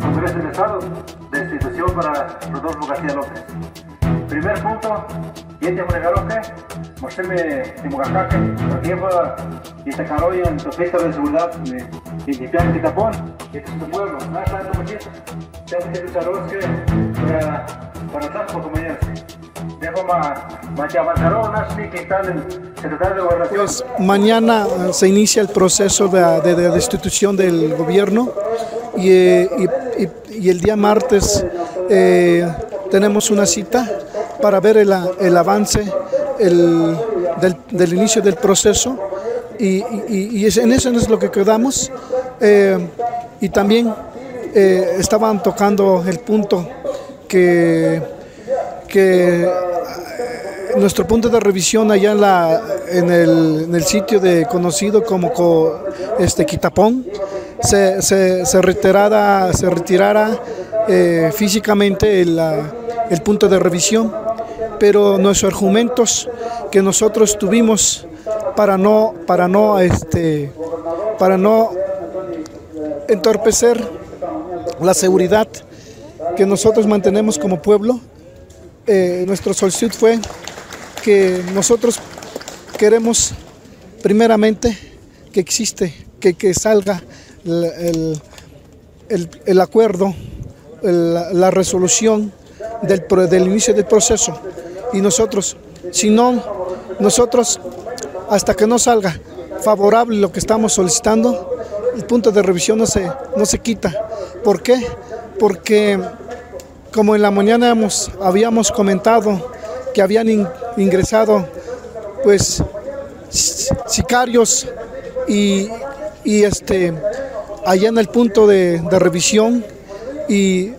Congreso del Estado de institución para Rodolfo García López. Primer punto, yete moregaroque, mostreme timogacaque, tiempo y te caroya en tu fiesta de seguridad de limpiar el tapón, y este es tu pueblo, nada tanto muchito, te hace que para para por compañeros. Pues mañana se inicia el proceso de, de, destitución del gobierno y, y, el día martes eh, tenemos una cita para ver el, avance el, del, inicio del proceso y, en eso es lo que quedamos. Eh, y también eh, estaban tocando el punto que, que nuestro punto de revisión allá en, la, en, el, sitio de, conocido como este, Quitapón se retirara eh, físicamente el, el, punto de revisión, pero nuestros argumentos que nosotros tuvimos para no, para no, este, para no entorpecer la seguridad que nosotros mantenemos como pueblo, eh, nuestro solicitud fue que nosotros queremos primeramente que existe, que, que salga el, el, el acuerdo, la resolución del, del inicio del proceso. Y nosotros, si no, nosotros, hasta que no salga favorable lo que estamos solicitando, el punto de revisión no se, no se quita. ¿Por qué? Porque como en la mañana hemos, habíamos comentado que habían ingresado pues sicarios y, y, este allá en el punto de, de revisión y,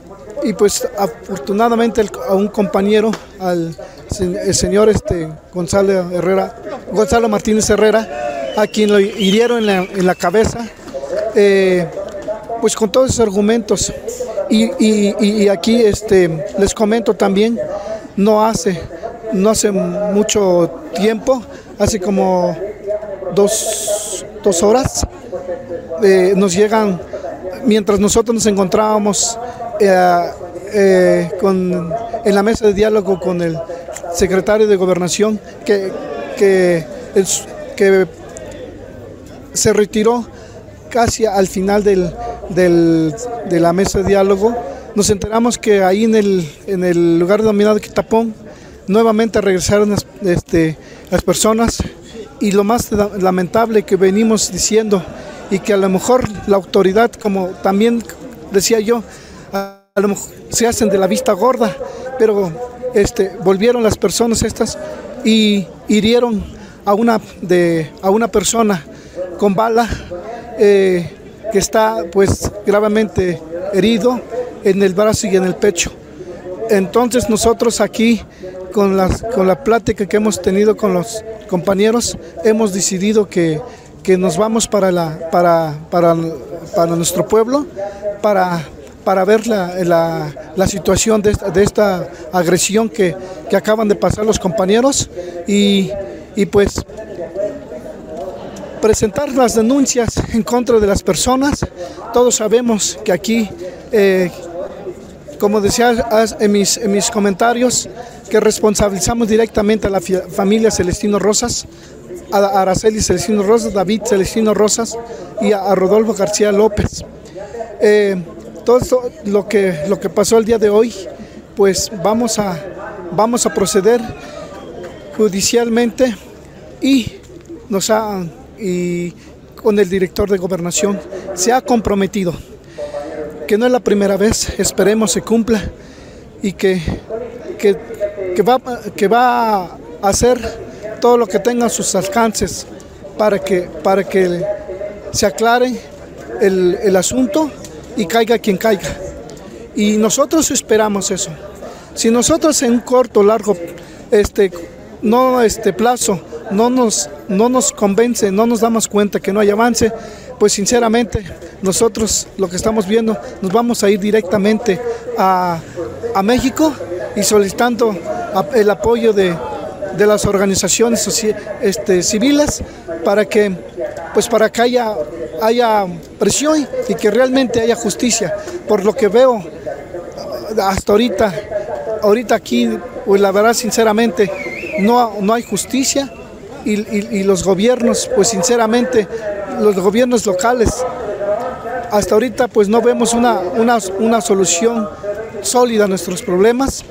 y, pues afortunadamente a un compañero al el señor este Gonzalo Herrera Gonzalo Martínez Herrera a quien lo hirieron en la, en la cabeza eh, pues con todos esos argumentos y, y, y aquí este les comento también no hace no hace mucho tiempo, hace como dos, dos horas, eh, nos llegan, mientras nosotros nos encontrábamos eh, eh, con, en la mesa de diálogo con el secretario de Gobernación, que, que, que se retiró casi al final del, del, de la mesa de diálogo, nos enteramos que ahí en el, en el lugar denominado Quitapón, nuevamente regresaron este, las personas y lo más lamentable que venimos diciendo y que a lo mejor la autoridad, como también decía yo, a lo mejor se hacen de la vista gorda, pero este, volvieron las personas estas y hirieron a una, de, a una persona con bala eh, que está pues gravemente herido en el brazo y en el pecho. Entonces nosotros aquí con, las, con la plática que hemos tenido con los compañeros, hemos decidido que, que nos vamos para, la, para, para, para nuestro pueblo, para, para ver la, la, situación de esta, de esta agresión que, que, acaban de pasar los compañeros y, y pues presentar las denuncias en contra de las personas. Todos sabemos que aquí, eh, como decía en mis, en mis comentarios, que responsabilizamos directamente a la familia Celestino Rosas, a Araceli Celestino Rosas, David Celestino Rosas y a, Rodolfo García López. Eh, todo esto, lo que, lo que pasó el día de hoy, pues vamos a, vamos a proceder judicialmente y nos ha, y con el director de gobernación se ha comprometido que no es la primera vez, esperemos se cumpla y que, que va, que va a hacer todo lo que tenga a sus alcances para que, para que se aclare el, el asunto y caiga quien caiga. Y nosotros esperamos eso. Si nosotros en un corto, largo este, no, este plazo no nos, no nos convence, no nos damos cuenta que no hay avance, pues sinceramente nosotros lo que estamos viendo nos vamos a ir directamente a, a México y solicitando el apoyo de, de las organizaciones este, civiles para que, pues para que haya haya presión y que realmente haya justicia. Por lo que veo hasta ahorita, ahorita aquí, pues la verdad sinceramente, no, no hay justicia y, los gobiernos, pues sinceramente, los gobiernos locales, hasta ahorita pues no vemos una, una, una solución sólida a nuestros problemas